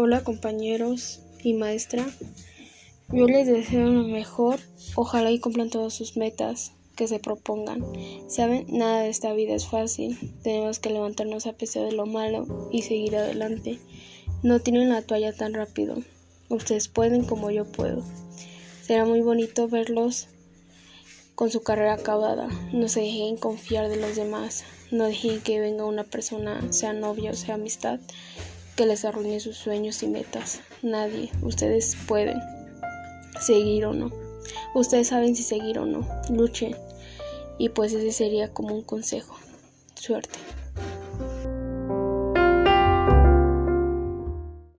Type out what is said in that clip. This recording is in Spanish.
Hola compañeros y maestra. Yo les deseo lo mejor. Ojalá y cumplan todas sus metas que se propongan. Saben, nada de esta vida es fácil. Tenemos que levantarnos a pesar de lo malo y seguir adelante. No tienen la toalla tan rápido. Ustedes pueden como yo puedo. Será muy bonito verlos con su carrera acabada. No se dejen confiar de los demás. No dejen que venga una persona, sea novio o sea amistad, que les arruine sus sueños y metas. Nadie. Ustedes pueden seguir o no. Ustedes saben si seguir o no. Luchen. Y pues ese sería como un consejo. Suerte.